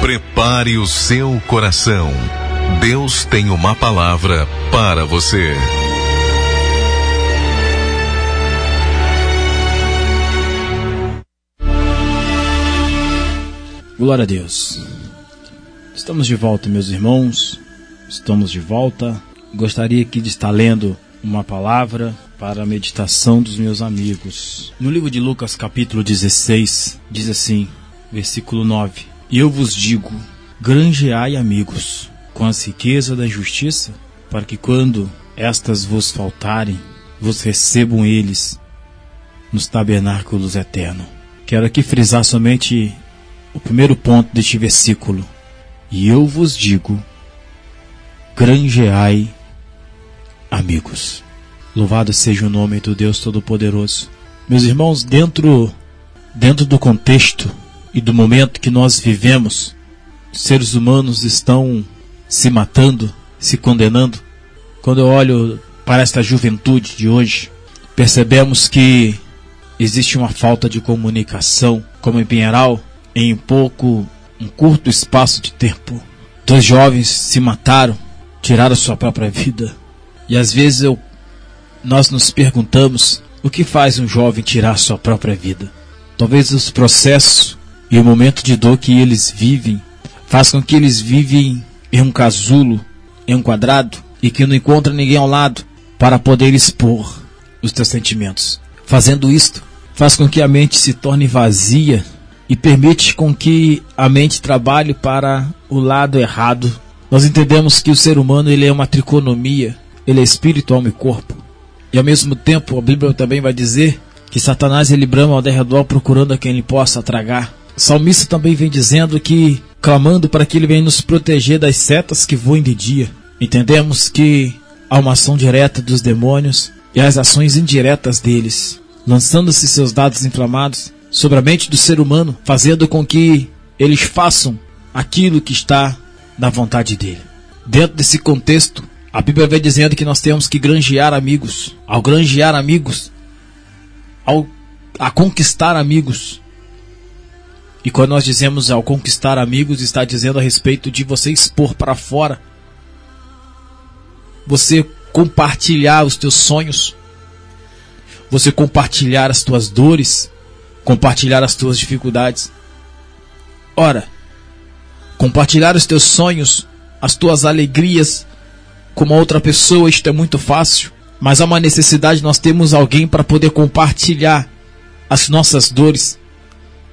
Prepare o seu coração. Deus tem uma palavra para você. Glória a Deus. Estamos de volta, meus irmãos. Estamos de volta. Gostaria aqui de estar lendo uma palavra para a meditação dos meus amigos. No livro de Lucas, capítulo 16, diz assim, versículo 9: E eu vos digo: granjeai amigos com as riquezas da justiça, para que quando estas vos faltarem, vos recebam eles nos tabernáculos eternos. Quero aqui frisar somente o primeiro ponto deste versículo. E eu vos digo: granjeai amigos. Louvado seja o nome do Deus Todo-Poderoso. Meus irmãos, dentro dentro do contexto e do momento que nós vivemos, seres humanos estão se matando, se condenando. Quando eu olho para esta juventude de hoje, percebemos que existe uma falta de comunicação, como em Pinheiral, em pouco, um curto espaço de tempo. Dois jovens se mataram, tiraram sua própria vida. E às vezes eu, nós nos perguntamos o que faz um jovem tirar sua própria vida. Talvez os processos e o momento de dor que eles vivem faz com que eles vivem em um casulo, em um quadrado e que não encontra ninguém ao lado para poder expor os teus sentimentos. Fazendo isto, faz com que a mente se torne vazia e permite com que a mente trabalhe para o lado errado. Nós entendemos que o ser humano ele é uma triconomia, ele é espírito, alma e corpo. E ao mesmo tempo, a Bíblia também vai dizer que Satanás ele brama ao derredor procurando a quem ele possa tragar. O salmista também vem dizendo que, clamando para que ele venha nos proteger das setas que voem de dia. Entendemos que há uma ação direta dos demônios e as ações indiretas deles, lançando-se seus dados inflamados sobre a mente do ser humano, fazendo com que eles façam aquilo que está na vontade dele. Dentro desse contexto, a Bíblia vem dizendo que nós temos que granjear amigos. Ao granjear amigos, ao a conquistar amigos. E quando nós dizemos ao conquistar amigos, está dizendo a respeito de você expor para fora, você compartilhar os teus sonhos, você compartilhar as tuas dores, compartilhar as tuas dificuldades. Ora, compartilhar os teus sonhos, as tuas alegrias com uma outra pessoa, isto é muito fácil, mas há uma necessidade, nós temos alguém para poder compartilhar as nossas dores,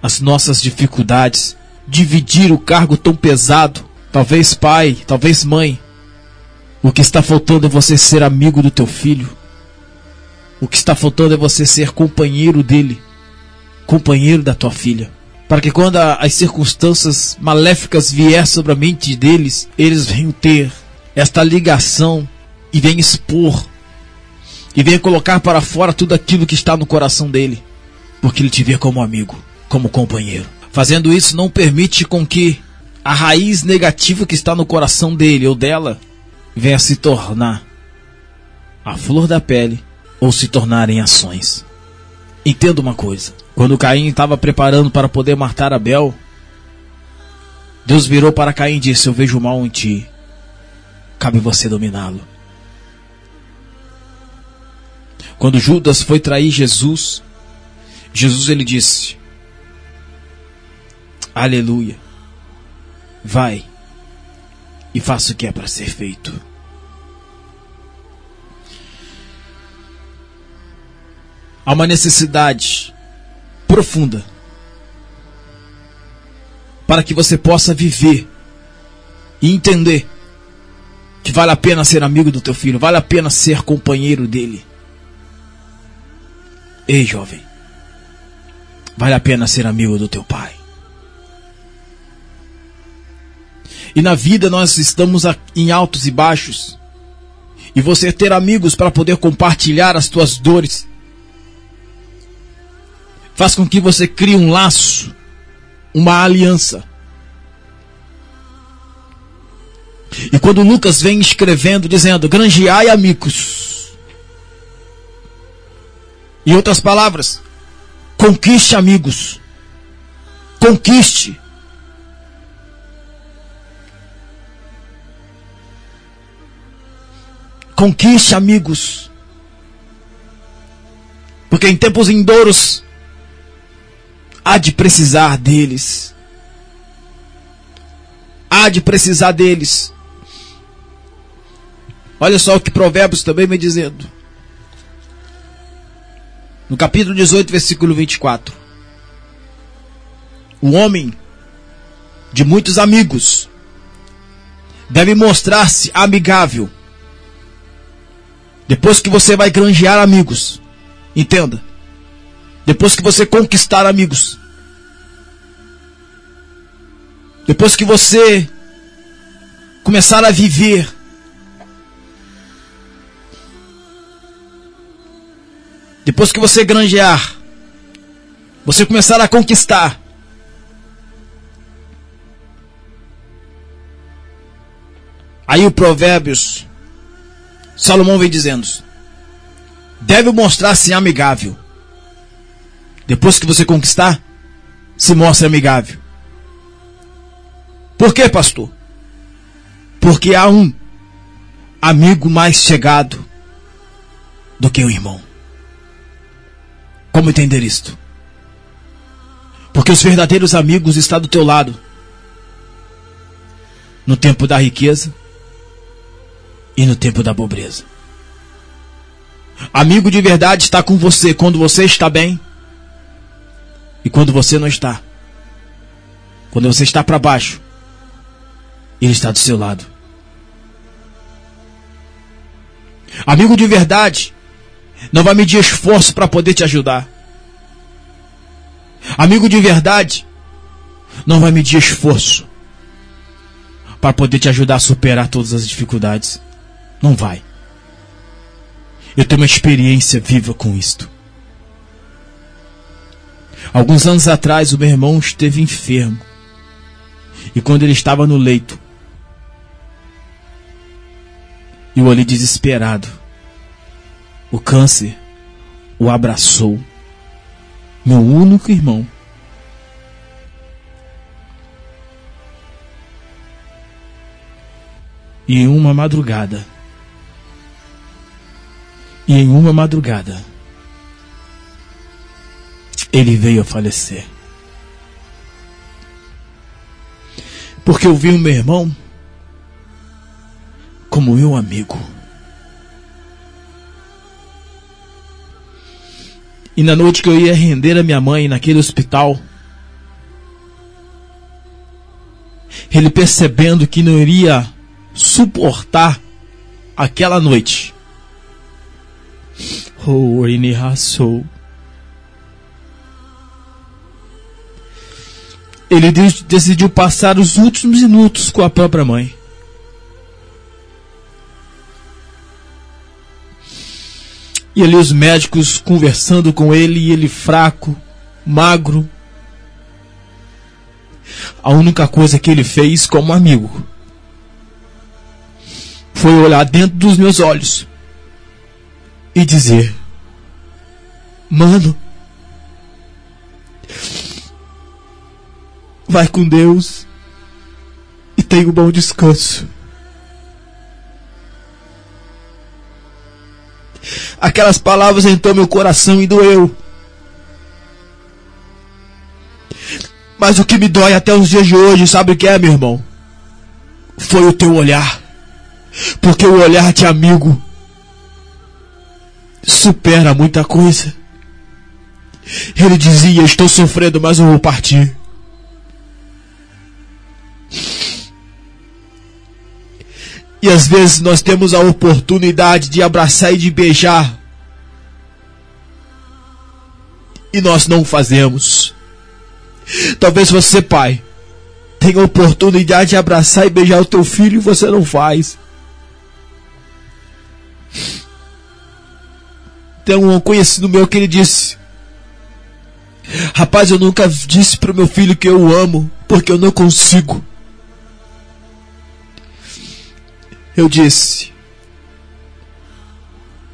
as nossas dificuldades, dividir o cargo tão pesado, talvez pai, talvez mãe. O que está faltando é você ser amigo do teu filho. O que está faltando é você ser companheiro dele companheiro da tua filha. Para que quando as circunstâncias maléficas vier sobre a mente deles, eles venham ter esta ligação e venham expor e venham colocar para fora tudo aquilo que está no coração dele, porque ele te vê como amigo, como companheiro. Fazendo isso não permite com que a raiz negativa que está no coração dele ou dela venha se tornar a flor da pele ou se tornar em ações. Entenda uma coisa: quando Caim estava preparando para poder matar Abel, Deus virou para Caim e disse: Eu vejo mal em ti, cabe você dominá-lo. Quando Judas foi trair Jesus, Jesus ele disse: Aleluia, vai e faça o que é para ser feito. Há uma necessidade profunda para que você possa viver e entender que vale a pena ser amigo do teu filho, vale a pena ser companheiro dele. Ei, jovem, vale a pena ser amigo do teu pai. E na vida nós estamos em altos e baixos. E você ter amigos para poder compartilhar as tuas dores faz com que você crie um laço, uma aliança. E quando Lucas vem escrevendo, dizendo: Grangeai amigos. Em outras palavras, Conquiste amigos. Conquiste. Conquiste amigos. Porque em tempos vindouros há de precisar deles. Há de precisar deles. Olha só o que Provérbios também me dizendo. No capítulo 18, versículo 24. O homem de muitos amigos deve mostrar-se amigável. Depois que você vai granjear amigos, entenda. Depois que você conquistar amigos, depois que você começar a viver Depois que você granjear, você começar a conquistar. Aí o Provérbios, Salomão vem dizendo: deve mostrar-se amigável. Depois que você conquistar, se mostre amigável. Por quê, pastor? Porque há um amigo mais chegado do que um irmão. Como entender isto? Porque os verdadeiros amigos estão do teu lado. No tempo da riqueza e no tempo da pobreza. Amigo de verdade está com você quando você está bem e quando você não está. Quando você está para baixo, ele está do seu lado. Amigo de verdade não vai medir esforço para poder te ajudar. Amigo de verdade não vai medir esforço para poder te ajudar a superar todas as dificuldades. Não vai. Eu tenho uma experiência viva com isto. Alguns anos atrás, o meu irmão esteve enfermo. E quando ele estava no leito, eu olhei desesperado o câncer o abraçou. Meu único irmão. E em uma madrugada, e em uma madrugada, ele veio a falecer. Porque eu vi o meu irmão como meu amigo. E na noite que eu ia render a minha mãe naquele hospital, ele percebendo que não iria suportar aquela noite. Oh. Ele decidiu passar os últimos minutos com a própria mãe. E ali os médicos conversando com ele, e ele fraco, magro. A única coisa que ele fez como amigo foi olhar dentro dos meus olhos e dizer: Mano, vai com Deus e tenha um bom descanso. Aquelas palavras entrou meu coração e doeu. Mas o que me dói até os dias de hoje, sabe o que é, meu irmão? Foi o teu olhar. Porque o olhar de amigo supera muita coisa. Ele dizia: Estou sofrendo, mas eu vou partir. E às vezes nós temos a oportunidade de abraçar e de beijar. E nós não fazemos. Talvez você, pai, tenha a oportunidade de abraçar e beijar o teu filho e você não faz. Tem um conhecido meu que ele disse: Rapaz, eu nunca disse para o meu filho que eu o amo, porque eu não consigo. Eu disse: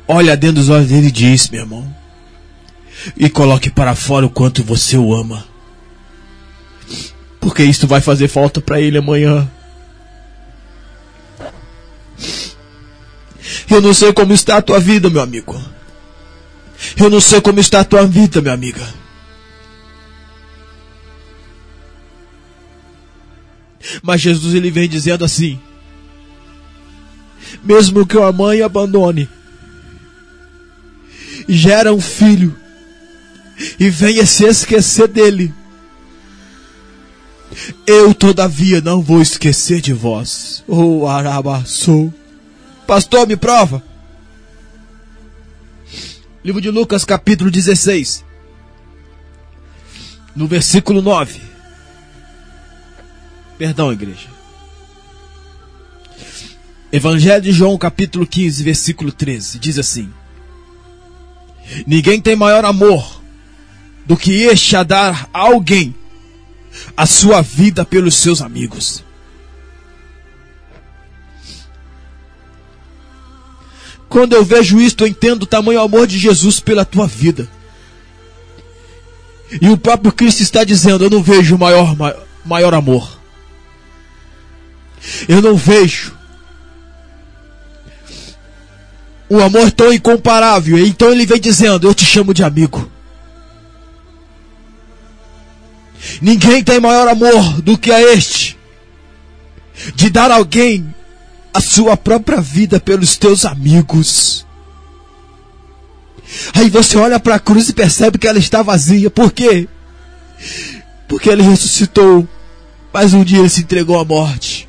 Olha dentro dos olhos dele e diz, meu irmão. e coloque para fora o quanto você o ama. Porque isto vai fazer falta para ele amanhã. Eu não sei como está a tua vida, meu amigo. Eu não sei como está a tua vida, minha amiga. Mas Jesus ele vem dizendo assim: mesmo que a mãe abandone, gera um filho e venha se esquecer dele, eu todavia não vou esquecer de vós. Oh, Arabaçou. Pastor, me prova. Livro de Lucas, capítulo 16. No versículo 9. Perdão, igreja. Evangelho de João, capítulo 15, versículo 13. Diz assim: Ninguém tem maior amor do que este a dar a alguém a sua vida pelos seus amigos. Quando eu vejo isto, eu entendo o tamanho amor de Jesus pela tua vida. E o próprio Cristo está dizendo: Eu não vejo maior, maior amor. Eu não vejo um amor tão incomparável. Então ele vem dizendo: Eu te chamo de amigo. Ninguém tem maior amor do que a este de dar alguém a sua própria vida pelos teus amigos. Aí você olha para a cruz e percebe que ela está vazia. Por quê? Porque ele ressuscitou, mas um dia ele se entregou à morte.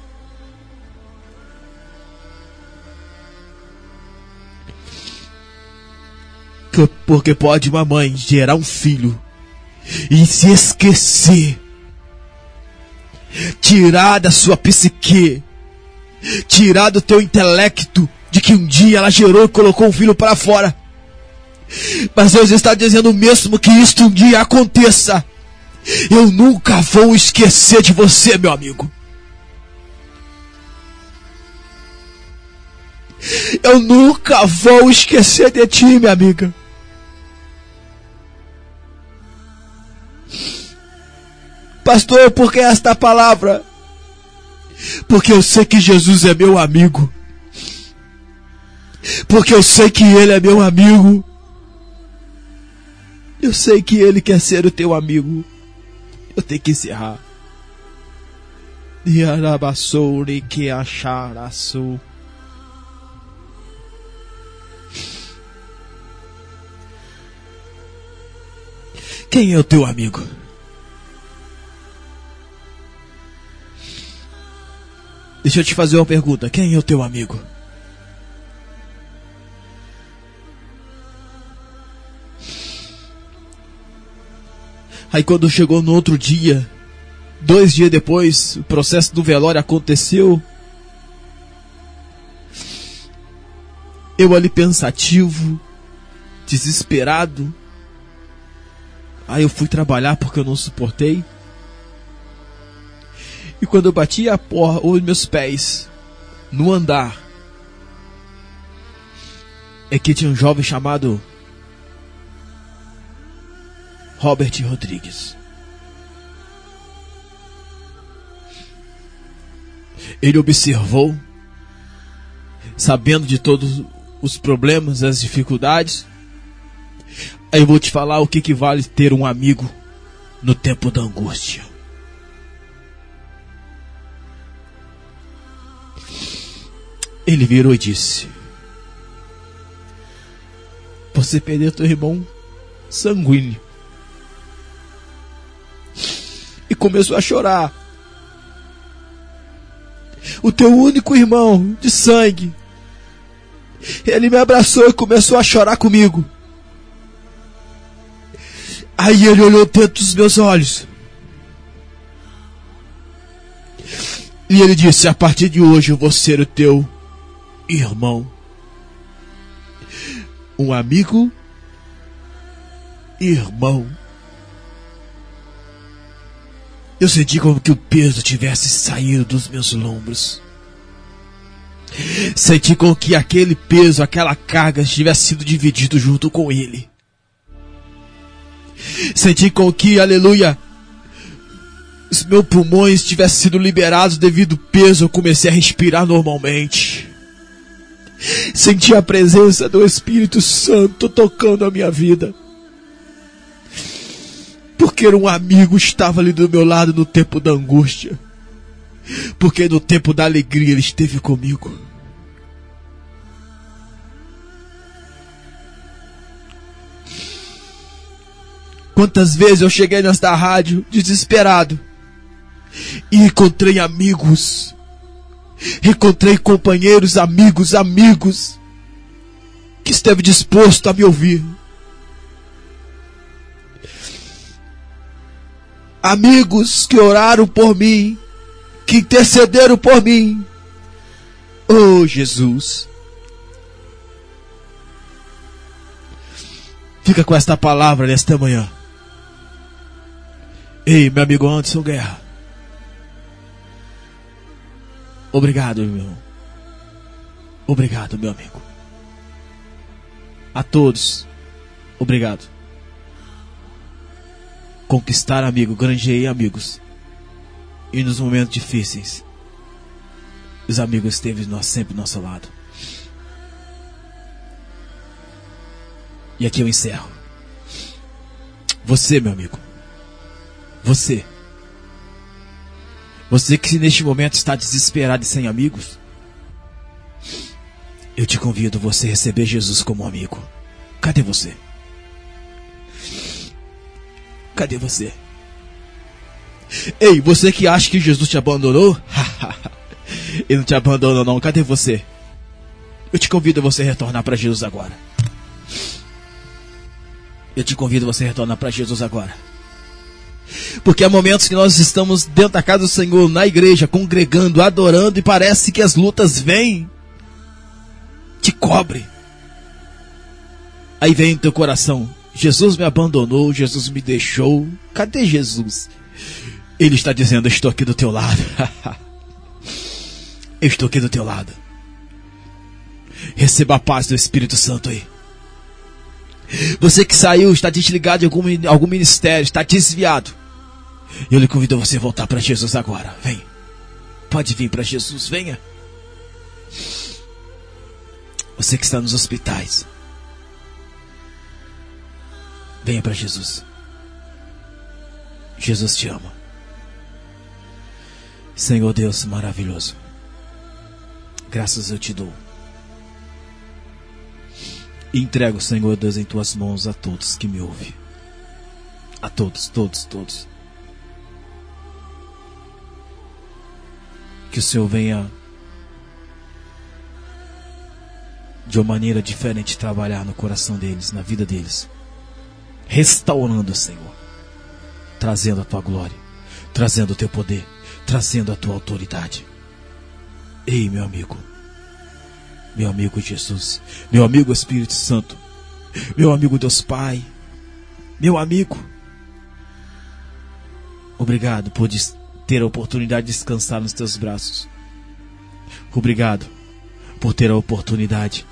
Porque pode uma mãe gerar um filho e se esquecer, tirar da sua psique, tirar do teu intelecto de que um dia ela gerou e colocou um filho para fora. Mas Deus está dizendo mesmo que isto um dia aconteça. Eu nunca vou esquecer de você, meu amigo. Eu nunca vou esquecer de ti, minha amiga. Pastor, por que esta palavra? Porque eu sei que Jesus é meu amigo. Porque eu sei que Ele é meu amigo. Eu sei que Ele quer ser o teu amigo. Eu tenho que encerrar. Que. Quem é o teu amigo? Deixa eu te fazer uma pergunta: quem é o teu amigo? Aí quando chegou no outro dia, dois dias depois, o processo do velório aconteceu. Eu ali pensativo, desesperado. Aí eu fui trabalhar porque eu não suportei. E quando eu bati a porra, os meus pés no andar, é que tinha um jovem chamado Robert Rodrigues. Ele observou, sabendo de todos os problemas, as dificuldades. Aí eu vou te falar o que, que vale ter um amigo no tempo da angústia. Ele virou e disse: Você perdeu teu irmão sanguíneo. E começou a chorar. O teu único irmão de sangue. Ele me abraçou e começou a chorar comigo. Aí ele olhou dentro dos meus olhos. E ele disse: A partir de hoje eu vou ser o teu irmão, um amigo, irmão. Eu senti como que o peso tivesse saído dos meus lombros. Senti como que aquele peso, aquela carga tivesse sido dividido junto com ele. Senti com que, aleluia, os meus pulmões tivessem sido liberados devido ao peso, eu comecei a respirar normalmente. Senti a presença do Espírito Santo tocando a minha vida. Porque um amigo estava ali do meu lado no tempo da angústia. Porque no tempo da alegria ele esteve comigo. Quantas vezes eu cheguei nesta rádio desesperado e encontrei amigos, encontrei companheiros, amigos, amigos que esteve disposto a me ouvir. Amigos que oraram por mim, que intercederam por mim. Oh Jesus. Fica com esta palavra nesta manhã. Ei, meu amigo Anderson Guerra. Obrigado, meu irmão. Obrigado, meu amigo. A todos, obrigado. Conquistar amigo, granjeei amigos. E nos momentos difíceis, os amigos esteve nós sempre ao nosso lado. E aqui eu encerro. Você, meu amigo, você. Você que neste momento está desesperado e sem amigos. Eu te convido você a receber Jesus como amigo. Cadê você? Cadê você? Ei, você que acha que Jesus te abandonou? Ele não te abandonou não. Cadê você? Eu te convido você a retornar para Jesus agora. Eu te convido você a retornar para Jesus agora. Porque há momentos que nós estamos dentro da casa do Senhor, na igreja, congregando, adorando, e parece que as lutas vêm, te cobre. Aí vem teu coração. Jesus me abandonou, Jesus me deixou. Cadê Jesus? Ele está dizendo: Estou aqui do teu lado. Eu estou aqui do teu lado. Receba a paz do Espírito Santo aí. Você que saiu, está desligado de algum, algum ministério, está desviado. Eu lhe convido a você voltar para Jesus agora. Vem. Pode vir para Jesus, venha. Você que está nos hospitais. Venha para Jesus. Jesus te ama. Senhor Deus maravilhoso. Graças eu te dou. Entrego, Senhor Deus, em tuas mãos a todos que me ouvem. A todos, todos, todos. Que o Senhor venha de uma maneira diferente trabalhar no coração deles, na vida deles. Restaurando, Senhor. Trazendo a tua glória, trazendo o teu poder, trazendo a tua autoridade. Ei, meu amigo meu amigo Jesus, meu amigo Espírito Santo, meu amigo Deus Pai, meu amigo. Obrigado por ter a oportunidade de descansar nos teus braços. Obrigado por ter a oportunidade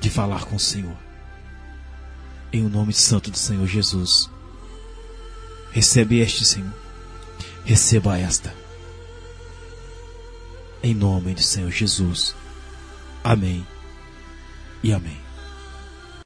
de falar com o Senhor. Em o nome santo do Senhor Jesus. Recebe este, Senhor. Receba esta. Em nome do Senhor Jesus. Amém e amém.